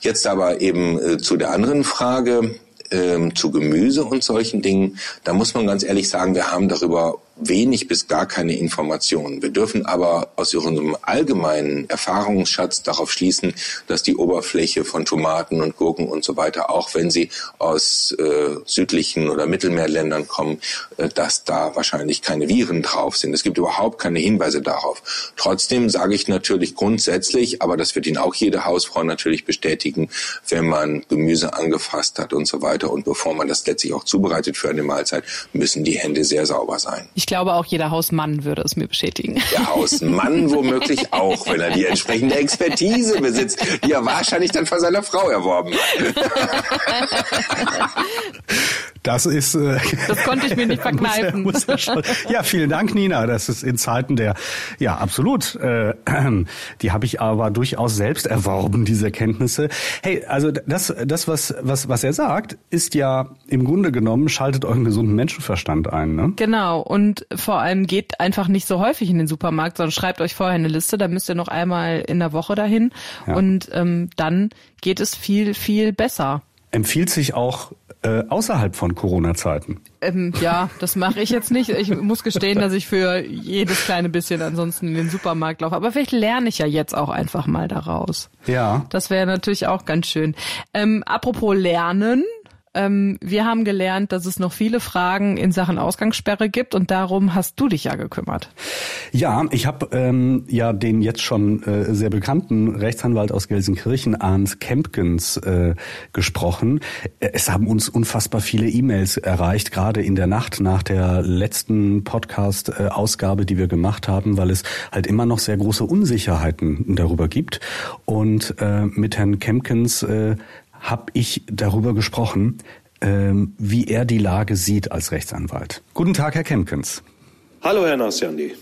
S5: Jetzt aber eben äh, zu der anderen Frage, ähm, zu Gemüse und solchen Dingen, da muss man ganz ehrlich sagen, wir haben darüber wenig bis gar keine Informationen. Wir dürfen aber aus unserem allgemeinen Erfahrungsschatz darauf schließen, dass die Oberfläche von Tomaten und Gurken und so weiter, auch wenn sie aus äh, südlichen oder Mittelmeerländern kommen, äh, dass da wahrscheinlich keine Viren drauf sind. Es gibt überhaupt keine Hinweise darauf. Trotzdem sage ich natürlich grundsätzlich, aber das wird Ihnen auch jede Hausfrau natürlich bestätigen, wenn man Gemüse angefasst hat und so weiter und bevor man das letztlich auch zubereitet für eine Mahlzeit, müssen die Hände sehr sauber sein.
S2: Ich glaube, auch jeder Hausmann würde es mir bestätigen.
S5: Der Hausmann womöglich auch, wenn er die entsprechende Expertise besitzt, die er wahrscheinlich dann von seiner Frau erworben hat.
S3: Das ist. Äh,
S2: das konnte ich mir nicht verkneifen.
S3: Muss er, muss er ja, vielen Dank, Nina. Das ist in Zeiten der, ja, absolut. Äh, die habe ich aber durchaus selbst erworben, diese Kenntnisse. Hey, also das, das was, was, was er sagt, ist ja im Grunde genommen schaltet euren gesunden Menschenverstand ein. Ne?
S2: Genau. Und vor allem geht einfach nicht so häufig in den Supermarkt, sondern schreibt euch vorher eine Liste. Da müsst ihr noch einmal in der Woche dahin ja. und ähm, dann geht es viel, viel besser.
S3: Empfiehlt sich auch äh, außerhalb von Corona-Zeiten?
S2: Ähm, ja, das mache ich jetzt nicht. Ich muss gestehen, dass ich für jedes kleine bisschen ansonsten in den Supermarkt laufe. Aber vielleicht lerne ich ja jetzt auch einfach mal daraus.
S3: Ja.
S2: Das wäre natürlich auch ganz schön. Ähm, apropos Lernen, ähm, wir haben gelernt, dass es noch viele Fragen in Sachen Ausgangssperre gibt und darum hast du dich ja gekümmert.
S3: Ja, ich habe ähm, ja den jetzt schon äh, sehr bekannten Rechtsanwalt aus Gelsenkirchen, Arndt Kempkens, äh, gesprochen. Es haben uns unfassbar viele E-Mails erreicht, gerade in der Nacht nach der letzten Podcast-Ausgabe, die wir gemacht haben, weil es halt immer noch sehr große Unsicherheiten darüber gibt. Und äh, mit Herrn Kempkens äh, habe ich darüber gesprochen, ähm, wie er die Lage sieht als Rechtsanwalt. Guten Tag, Herr Kempkens.
S6: Hallo, Herr Nassiandi.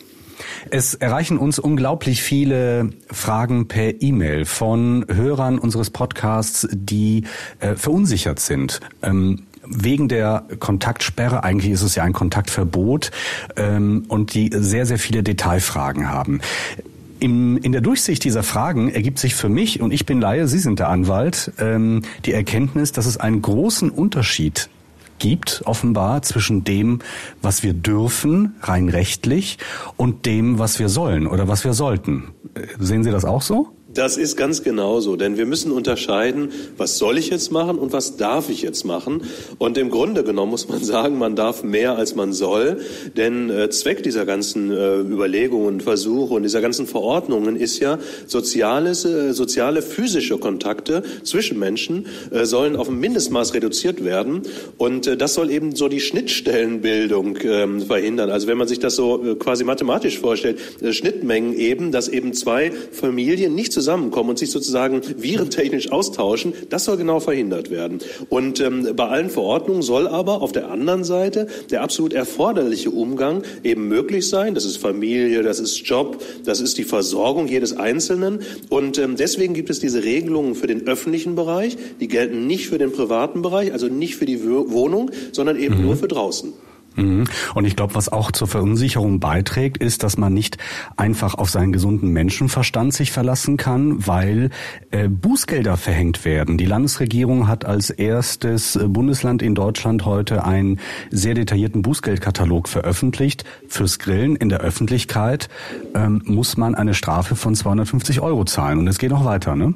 S3: Es erreichen uns unglaublich viele Fragen per E-Mail von Hörern unseres Podcasts, die äh, verunsichert sind. Ähm, wegen der Kontaktsperre, eigentlich ist es ja ein Kontaktverbot, ähm, und die sehr, sehr viele Detailfragen haben. Im, in der Durchsicht dieser Fragen ergibt sich für mich, und ich bin Laie, Sie sind der Anwalt, ähm, die Erkenntnis, dass es einen großen Unterschied gibt, offenbar, zwischen dem, was wir dürfen, rein rechtlich, und dem, was wir sollen oder was wir sollten. Äh, sehen Sie das auch so?
S6: Das ist ganz genauso, denn wir müssen unterscheiden, was soll ich jetzt machen und was darf ich jetzt machen. Und im Grunde genommen muss man sagen, man darf mehr als man soll, denn äh, Zweck dieser ganzen äh, Überlegungen und Versuche und dieser ganzen Verordnungen ist ja, soziales, äh, soziale physische Kontakte zwischen Menschen äh, sollen auf ein Mindestmaß reduziert werden. Und äh, das soll eben so die Schnittstellenbildung ähm, verhindern. Also wenn man sich das so äh, quasi mathematisch vorstellt, Schnittmengen eben, dass eben zwei Familien nicht zusammen zusammenkommen und sich sozusagen virentechnisch austauschen, das soll genau verhindert werden. Und ähm, bei allen Verordnungen soll aber auf der anderen Seite der absolut erforderliche Umgang eben möglich sein. Das ist Familie, das ist Job, das ist die Versorgung jedes Einzelnen. Und ähm, deswegen gibt es diese Regelungen für den öffentlichen Bereich. Die gelten nicht für den privaten Bereich, also nicht für die Wohnung, sondern eben mhm. nur für draußen.
S3: Mhm. Und ich glaube, was auch zur Verunsicherung beiträgt, ist, dass man nicht einfach auf seinen gesunden Menschenverstand sich verlassen kann, weil äh, Bußgelder verhängt werden. Die Landesregierung hat als erstes äh, Bundesland in Deutschland heute einen sehr detaillierten Bußgeldkatalog veröffentlicht. Fürs Grillen in der Öffentlichkeit ähm, muss man eine Strafe von 250 Euro zahlen. Und es geht noch weiter, ne?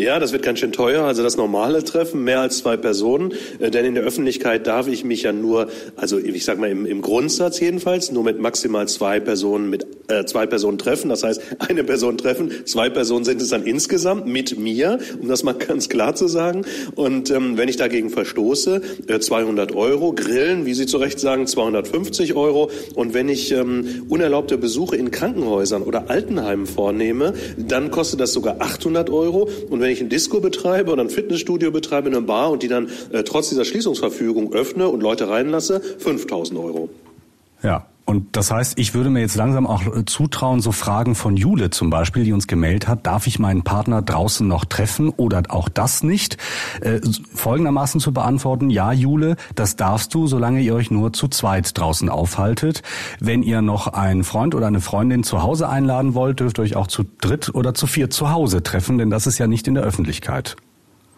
S6: Ja, das wird ganz schön teuer. Also das normale Treffen, mehr als zwei Personen. Äh, denn in der Öffentlichkeit darf ich mich ja nur, also ich sag mal im, im Grundsatz jedenfalls, nur mit maximal zwei Personen mit äh, zwei Personen treffen. Das heißt, eine Person treffen, zwei Personen sind es dann insgesamt mit mir, um das mal ganz klar zu sagen. Und ähm, wenn ich dagegen verstoße, äh, 200 Euro. Grillen, wie Sie zu Recht sagen, 250 Euro. Und wenn ich ähm, unerlaubte Besuche in Krankenhäusern oder Altenheimen vornehme, dann kostet das sogar 800 Euro. Und wenn ich ein Disco betreibe oder ein Fitnessstudio betreibe, eine Bar und die dann äh, trotz dieser Schließungsverfügung öffne und Leute reinlasse, 5000 Euro.
S3: Ja, Und das heißt, ich würde mir jetzt langsam auch zutrauen, so Fragen von Jule zum Beispiel, die uns gemeldet hat, darf ich meinen Partner draußen noch treffen oder auch das nicht? Äh, folgendermaßen zu beantworten, ja Jule, das darfst du, solange ihr euch nur zu zweit draußen aufhaltet. Wenn ihr noch einen Freund oder eine Freundin zu Hause einladen wollt, dürft ihr euch auch zu dritt oder zu viert zu Hause treffen, denn das ist ja nicht in der Öffentlichkeit.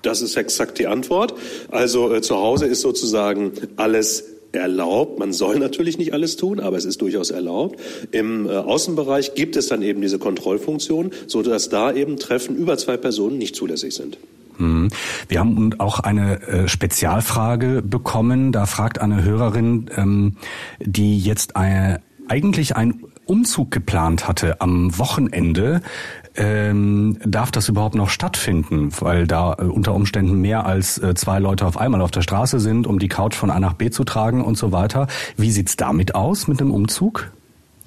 S6: Das ist exakt die Antwort. Also äh, zu Hause ist sozusagen alles erlaubt. Man soll natürlich nicht alles tun, aber es ist durchaus erlaubt. Im äh, Außenbereich gibt es dann eben diese Kontrollfunktion, so dass da eben Treffen über zwei Personen nicht zulässig sind.
S3: Mhm. Wir haben auch eine äh, Spezialfrage bekommen. Da fragt eine Hörerin, ähm, die jetzt eine, eigentlich einen Umzug geplant hatte am Wochenende, ähm, darf das überhaupt noch stattfinden, weil da äh, unter Umständen mehr als äh, zwei Leute auf einmal auf der Straße sind, um die Couch von A nach B zu tragen und so weiter. Wie sieht's damit aus mit dem Umzug?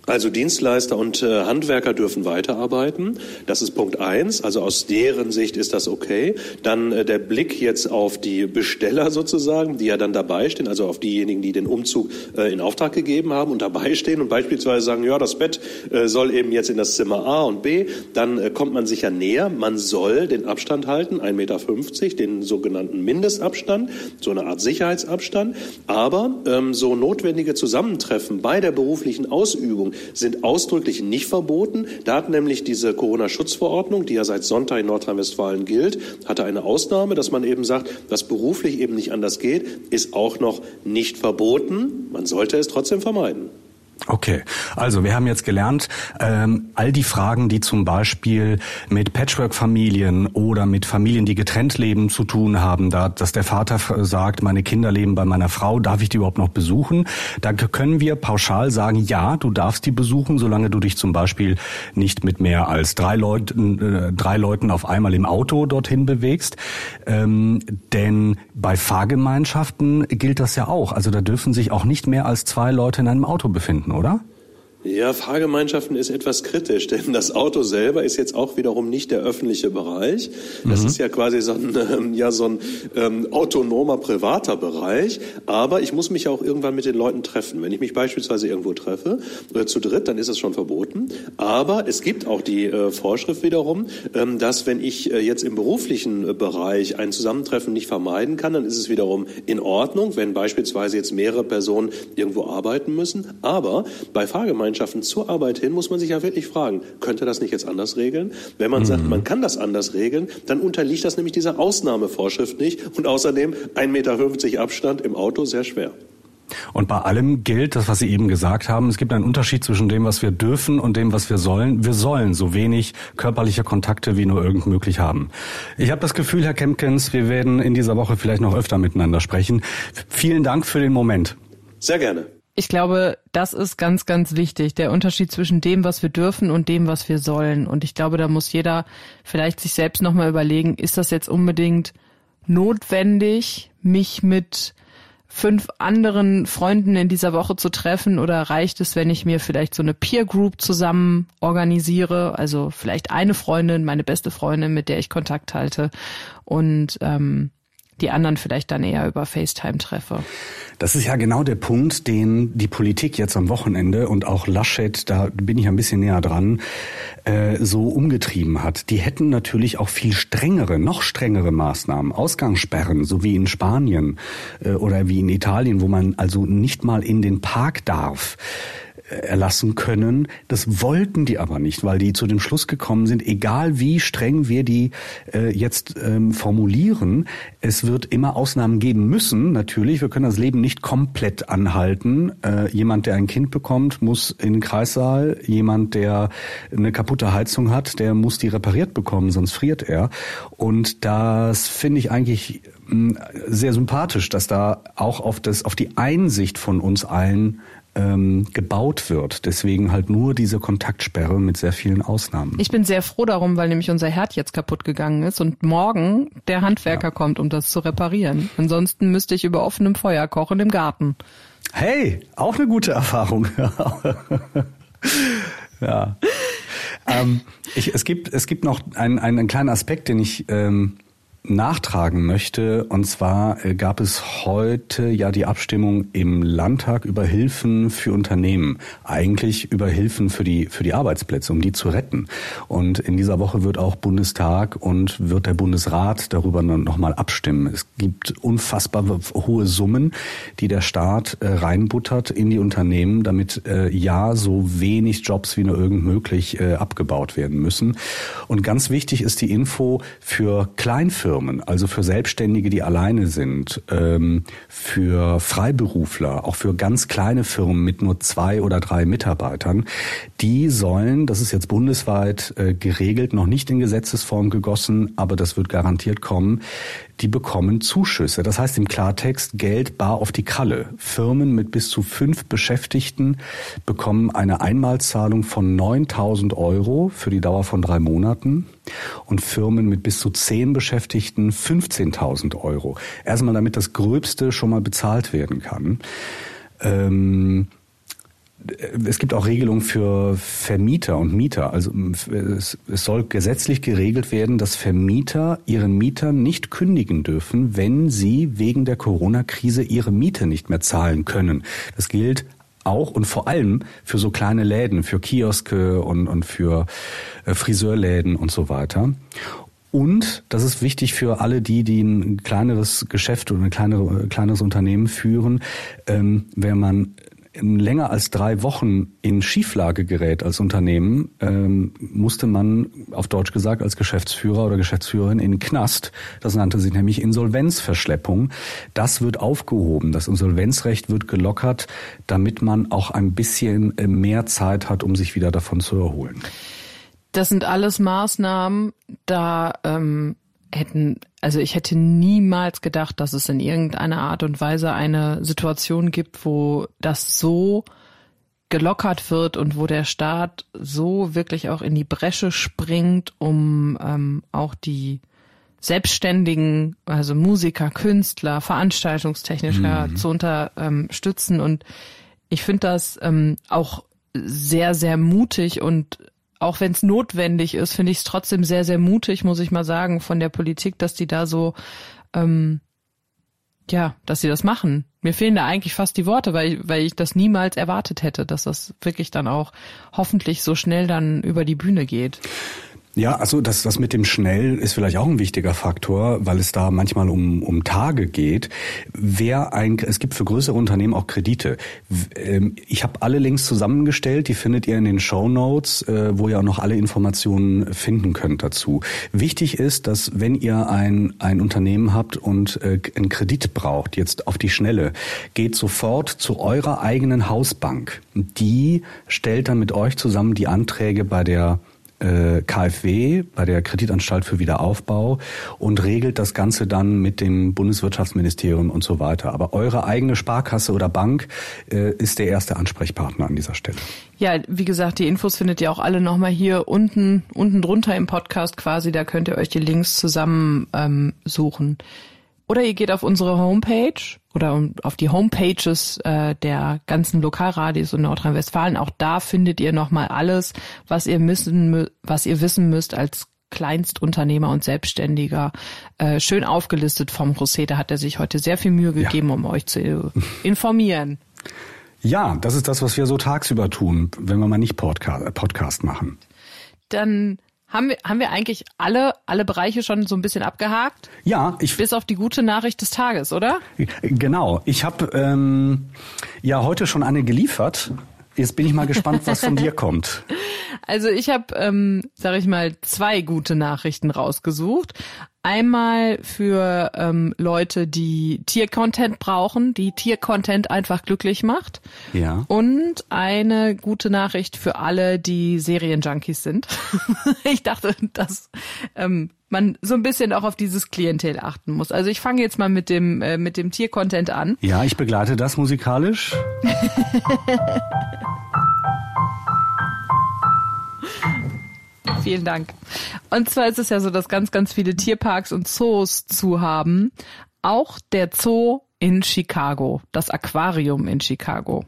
S6: Also Dienstleister und äh, Handwerker dürfen weiterarbeiten. Das ist Punkt eins. Also aus deren Sicht ist das okay. Dann äh, der Blick jetzt auf die Besteller sozusagen, die ja dann dabei stehen, also auf diejenigen, die den Umzug äh, in Auftrag gegeben haben und dabei stehen und beispielsweise sagen, ja, das Bett äh, soll eben jetzt in das Zimmer A und B. Dann äh, kommt man sicher näher. Man soll den Abstand halten, 1,50 Meter, den sogenannten Mindestabstand, so eine Art Sicherheitsabstand. Aber ähm, so notwendige Zusammentreffen bei der beruflichen Ausübung sind ausdrücklich nicht verboten. Da hat nämlich diese Corona-Schutzverordnung, die ja seit Sonntag in Nordrhein-Westfalen gilt, hatte eine Ausnahme, dass man eben sagt, was beruflich eben nicht anders geht, ist auch noch nicht verboten. Man sollte es trotzdem vermeiden.
S3: Okay, also wir haben jetzt gelernt, ähm, all die Fragen, die zum Beispiel mit Patchwork-Familien oder mit Familien, die getrennt leben, zu tun haben, da, dass der Vater sagt, meine Kinder leben bei meiner Frau, darf ich die überhaupt noch besuchen? Da können wir pauschal sagen, ja, du darfst die besuchen, solange du dich zum Beispiel nicht mit mehr als drei Leuten, äh, drei Leuten auf einmal im Auto dorthin bewegst. Ähm, denn bei Fahrgemeinschaften gilt das ja auch. Also da dürfen sich auch nicht mehr als zwei Leute in einem Auto befinden oder?
S6: Ja, Fahrgemeinschaften ist etwas kritisch, denn das Auto selber ist jetzt auch wiederum nicht der öffentliche Bereich. Das mhm. ist ja quasi so ein, ähm, ja, so ein ähm, autonomer privater Bereich. Aber ich muss mich ja auch irgendwann mit den Leuten treffen. Wenn ich mich beispielsweise irgendwo treffe, äh, zu dritt, dann ist es schon verboten. Aber es gibt auch die äh, Vorschrift wiederum, ähm, dass wenn ich äh, jetzt im beruflichen äh, Bereich ein Zusammentreffen nicht vermeiden kann, dann ist es wiederum in Ordnung, wenn beispielsweise jetzt mehrere Personen irgendwo arbeiten müssen. Aber bei Fahrgemeinschaften Gemeinschaften zur Arbeit hin, muss man sich ja wirklich fragen, könnte das nicht jetzt anders regeln? Wenn man mhm. sagt, man kann das anders regeln, dann unterliegt das nämlich dieser Ausnahmevorschrift nicht und außerdem 1,50 Meter Abstand im Auto sehr schwer.
S3: Und bei allem gilt das, was Sie eben gesagt haben. Es gibt einen Unterschied zwischen dem, was wir dürfen und dem, was wir sollen. Wir sollen so wenig körperliche Kontakte wie nur irgend möglich haben. Ich habe das Gefühl, Herr Kempkens, wir werden in dieser Woche vielleicht noch öfter miteinander sprechen. Vielen Dank für den Moment.
S6: Sehr gerne.
S2: Ich glaube, das ist ganz, ganz wichtig, der Unterschied zwischen dem, was wir dürfen und dem, was wir sollen. Und ich glaube, da muss jeder vielleicht sich selbst nochmal überlegen, ist das jetzt unbedingt notwendig, mich mit fünf anderen Freunden in dieser Woche zu treffen? Oder reicht es, wenn ich mir vielleicht so eine Peer Group zusammen organisiere, also vielleicht eine Freundin, meine beste Freundin, mit der ich Kontakt halte. Und ähm, die anderen vielleicht dann eher über FaceTime treffe.
S3: Das ist ja genau der Punkt, den die Politik jetzt am Wochenende und auch Laschet, da bin ich ein bisschen näher dran, äh, so umgetrieben hat. Die hätten natürlich auch viel strengere, noch strengere Maßnahmen, Ausgangssperren, so wie in Spanien äh, oder wie in Italien, wo man also nicht mal in den Park darf erlassen können. Das wollten die aber nicht, weil die zu dem Schluss gekommen sind, egal wie streng wir die äh, jetzt ähm, formulieren, es wird immer Ausnahmen geben müssen. Natürlich, wir können das Leben nicht komplett anhalten. Äh, jemand, der ein Kind bekommt, muss in den Kreissaal. Jemand, der eine kaputte Heizung hat, der muss die repariert bekommen, sonst friert er. Und das finde ich eigentlich mh, sehr sympathisch, dass da auch auf das, auf die Einsicht von uns allen ähm, gebaut wird. Deswegen halt nur diese Kontaktsperre mit sehr vielen Ausnahmen.
S2: Ich bin sehr froh darum, weil nämlich unser Herd jetzt kaputt gegangen ist und morgen der Handwerker ja. kommt, um das zu reparieren. Ansonsten müsste ich über offenem Feuer kochen im Garten.
S3: Hey, auch eine gute Erfahrung. ja. ähm, ich, es gibt es gibt noch einen, einen kleinen Aspekt, den ich ähm, nachtragen möchte. Und zwar äh, gab es heute ja die Abstimmung im Landtag über Hilfen für Unternehmen. Eigentlich über Hilfen für die, für die Arbeitsplätze, um die zu retten. Und in dieser Woche wird auch Bundestag und wird der Bundesrat darüber nochmal abstimmen. Es gibt unfassbar hohe Summen, die der Staat äh, reinbuttert in die Unternehmen, damit äh, ja so wenig Jobs wie nur irgend möglich abgebaut werden müssen. Und ganz wichtig ist die Info für Kleinfirmen Firmen, also für Selbstständige, die alleine sind, ähm, für Freiberufler, auch für ganz kleine Firmen mit nur zwei oder drei Mitarbeitern, die sollen, das ist jetzt bundesweit äh, geregelt, noch nicht in Gesetzesform gegossen, aber das wird garantiert kommen, die bekommen Zuschüsse. Das heißt im Klartext Geld bar auf die Kralle. Firmen mit bis zu fünf Beschäftigten bekommen eine Einmalzahlung von 9000 Euro für die Dauer von drei Monaten und Firmen mit bis zu zehn Beschäftigten 15.000 Euro. Erstmal damit das Gröbste schon mal bezahlt werden kann. Ähm, es gibt auch Regelungen für Vermieter und Mieter. Also es, es, soll gesetzlich geregelt werden, dass Vermieter ihren Mietern nicht kündigen dürfen, wenn sie wegen der Corona-Krise ihre Miete nicht mehr zahlen können. Das gilt auch und vor allem für so kleine Läden, für Kioske und, und für äh, Friseurläden und so weiter. Und das ist wichtig für alle die, die ein kleineres Geschäft oder ein kleinere, kleineres Unternehmen führen. Ähm, wenn man länger als drei Wochen in Schieflage gerät als Unternehmen, ähm, musste man auf Deutsch gesagt als Geschäftsführer oder Geschäftsführerin in den Knast. Das nannte sich nämlich Insolvenzverschleppung. Das wird aufgehoben. Das Insolvenzrecht wird gelockert, damit man auch ein bisschen äh, mehr Zeit hat, um sich wieder davon zu erholen.
S2: Das sind alles Maßnahmen, da ähm, hätten, also ich hätte niemals gedacht, dass es in irgendeiner Art und Weise eine Situation gibt, wo das so gelockert wird und wo der Staat so wirklich auch in die Bresche springt, um ähm, auch die Selbstständigen, also Musiker, Künstler, Veranstaltungstechniker mhm. zu unterstützen. Und ich finde das ähm, auch sehr, sehr mutig und auch wenn es notwendig ist, finde ich es trotzdem sehr, sehr mutig, muss ich mal sagen, von der Politik, dass die da so, ähm, ja, dass sie das machen. Mir fehlen da eigentlich fast die Worte, weil, weil ich das niemals erwartet hätte, dass das wirklich dann auch hoffentlich so schnell dann über die Bühne geht.
S3: Ja, also das, das mit dem Schnell ist vielleicht auch ein wichtiger Faktor, weil es da manchmal um, um Tage geht. Wer ein, es gibt für größere Unternehmen auch Kredite. Ähm, ich habe alle Links zusammengestellt, die findet ihr in den Show Notes, äh, wo ihr auch noch alle Informationen finden könnt dazu. Wichtig ist, dass wenn ihr ein, ein Unternehmen habt und äh, einen Kredit braucht, jetzt auf die Schnelle, geht sofort zu eurer eigenen Hausbank. Die stellt dann mit euch zusammen die Anträge bei der KfW, bei der Kreditanstalt für Wiederaufbau und regelt das Ganze dann mit dem Bundeswirtschaftsministerium und so weiter. Aber eure eigene Sparkasse oder Bank äh, ist der erste Ansprechpartner an dieser Stelle.
S2: Ja, wie gesagt, die Infos findet ihr auch alle nochmal hier unten, unten drunter im Podcast quasi. Da könnt ihr euch die Links zusammen ähm, suchen. Oder ihr geht auf unsere Homepage oder auf die Homepages äh, der ganzen Lokalradios in Nordrhein-Westfalen. Auch da findet ihr nochmal alles, was ihr müssen, was ihr wissen müsst als Kleinstunternehmer und Selbstständiger. Äh, schön aufgelistet vom José. Da hat er sich heute sehr viel Mühe gegeben, ja. um euch zu informieren.
S3: Ja, das ist das, was wir so tagsüber tun, wenn wir mal nicht Podcast, Podcast machen.
S2: Dann haben wir, haben wir eigentlich alle, alle Bereiche schon so ein bisschen abgehakt?
S3: Ja, ich.
S2: Bis auf die gute Nachricht des Tages, oder?
S3: Genau. Ich habe ähm, ja heute schon eine geliefert. Jetzt bin ich mal gespannt, was von dir kommt.
S2: Also ich habe, ähm, sage ich mal, zwei gute Nachrichten rausgesucht. Einmal für ähm, Leute, die Tiercontent brauchen, die Tiercontent einfach glücklich macht.
S3: Ja.
S2: Und eine gute Nachricht für alle, die Serienjunkies sind. ich dachte, dass ähm, man so ein bisschen auch auf dieses Klientel achten muss. Also ich fange jetzt mal mit dem äh, mit dem Tiercontent an.
S3: Ja, ich begleite das musikalisch.
S2: Vielen Dank. Und zwar ist es ja so, dass ganz, ganz viele Tierparks und Zoos zu haben. Auch der Zoo in Chicago, das Aquarium in Chicago.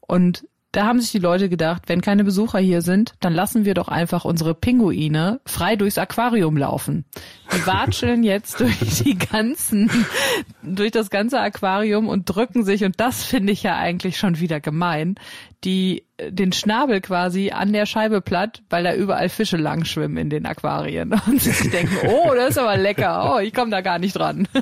S2: Und da haben sich die Leute gedacht, wenn keine Besucher hier sind, dann lassen wir doch einfach unsere Pinguine frei durchs Aquarium laufen. Die watscheln jetzt durch die ganzen, durch das ganze Aquarium und drücken sich und das finde ich ja eigentlich schon wieder gemein. Die den Schnabel quasi an der Scheibe platt, weil da überall Fische lang schwimmen in den Aquarien und sich denken, oh, das ist aber lecker, oh, ich komme da gar nicht dran.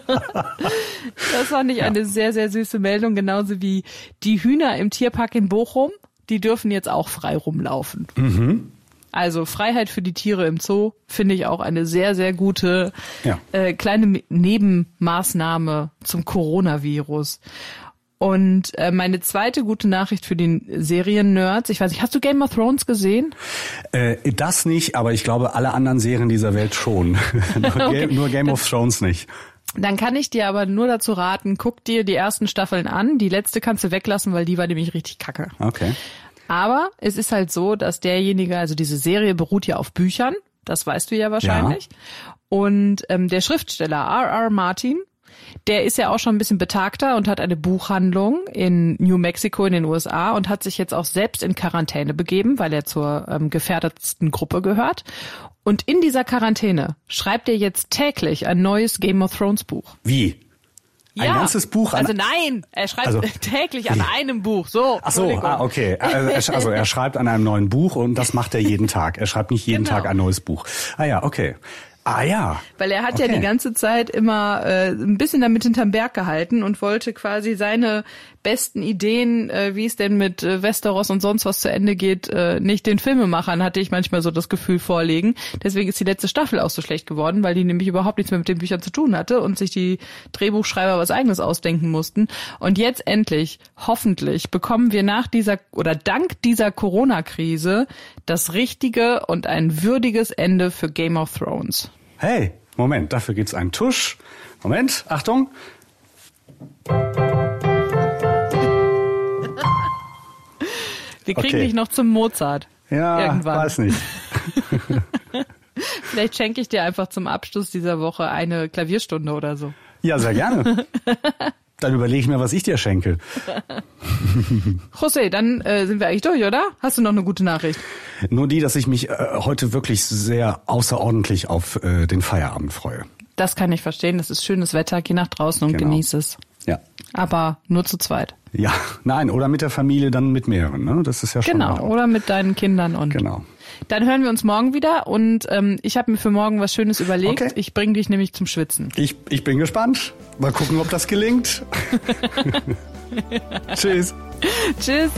S2: Das fand ich eine sehr, sehr süße Meldung, genauso wie die Hühner im Tierpark in Bochum, die dürfen jetzt auch frei rumlaufen.
S3: Mhm.
S2: Also Freiheit für die Tiere im Zoo finde ich auch eine sehr, sehr gute
S3: Ja.
S2: äh, kleine Nebenmaßnahme zum Coronavirus. Und äh, meine zweite gute Nachricht für den Serien-Nerds, ich weiß nicht, hast du Game of Thrones gesehen?
S3: Äh, das nicht, aber ich glaube, alle anderen Serien dieser Welt schon. nur,
S2: Okay.
S3: Game, nur Game of Thrones nicht.
S2: Dann kann ich dir aber nur dazu raten, guck dir die ersten Staffeln an. Die letzte kannst du weglassen, weil die war nämlich richtig kacke.
S3: Okay.
S2: Aber es ist halt so, dass derjenige, also diese Serie beruht ja auf Büchern, das weißt du ja wahrscheinlich. Und ähm, der Schriftsteller R.R. Martin, der ist ja auch schon ein bisschen betagter und hat eine Buchhandlung in New Mexico in den USA und hat sich jetzt auch selbst in Quarantäne begeben, weil er zur ähm, gefährdetsten Gruppe gehört. Und in dieser Quarantäne schreibt er jetzt täglich ein neues Game of Thrones Buch.
S3: Wie? Ein ganzes Buch an-
S2: Also nein, er schreibt
S3: Also-
S2: täglich an einem Buch. So.
S3: Ach so, ah, okay. Also er, also er schreibt an einem neuen Buch und das macht er jeden Tag. Er schreibt nicht jeden
S2: Genau.
S3: Tag ein neues Buch. Ah ja, okay. Ah ja.
S2: Weil er hat ja
S3: Okay.
S2: die ganze Zeit immer äh, ein bisschen damit hinterm Berg gehalten und wollte quasi seine besten Ideen, äh, wie es denn mit äh, Westeros und sonst was zu Ende geht, äh, nicht den Filmemachern, hatte ich manchmal so das Gefühl vorlegen. Deswegen ist die letzte Staffel auch so schlecht geworden, weil die nämlich überhaupt nichts mehr mit den Büchern zu tun hatte und sich die Drehbuchschreiber was eigenes ausdenken mussten. Und jetzt endlich, hoffentlich, bekommen wir nach dieser oder dank dieser Corona-Krise das richtige und ein würdiges Ende für Game of Thrones.
S3: Hey, Moment, dafür gibt's einen Tusch. Moment, Achtung.
S2: Wir kriegen
S3: Okay.
S2: dich noch zum Mozart.
S3: Ja,
S2: Irgendwann.
S3: weiß nicht.
S2: Vielleicht schenke ich dir einfach zum Abschluss dieser Woche eine Klavierstunde oder so.
S3: Ja, sehr gerne. Dann überlege ich mir, was ich dir schenke.
S2: José, dann äh, sind wir eigentlich durch, oder? Hast du noch eine gute Nachricht?
S3: Nur die, dass ich mich äh, heute wirklich sehr außerordentlich auf äh, den Feierabend freue.
S2: Das kann ich verstehen. Das ist schönes Wetter. Geh nach draußen und
S3: Genau.
S2: genieß es.
S3: Ja.
S2: Aber nur zu zweit.
S3: Ja, nein, oder mit der Familie dann mit mehreren, ne? Das ist ja schon.
S2: Genau. Oder mit deinen Kindern und.
S3: Genau.
S2: Dann hören wir uns morgen wieder und ähm, ich habe mir für morgen was Schönes überlegt.
S3: Okay.
S2: Ich bringe dich nämlich zum Schwitzen.
S3: Ich, ich bin gespannt. Mal gucken, ob das gelingt. Tschüss.
S2: Tschüss.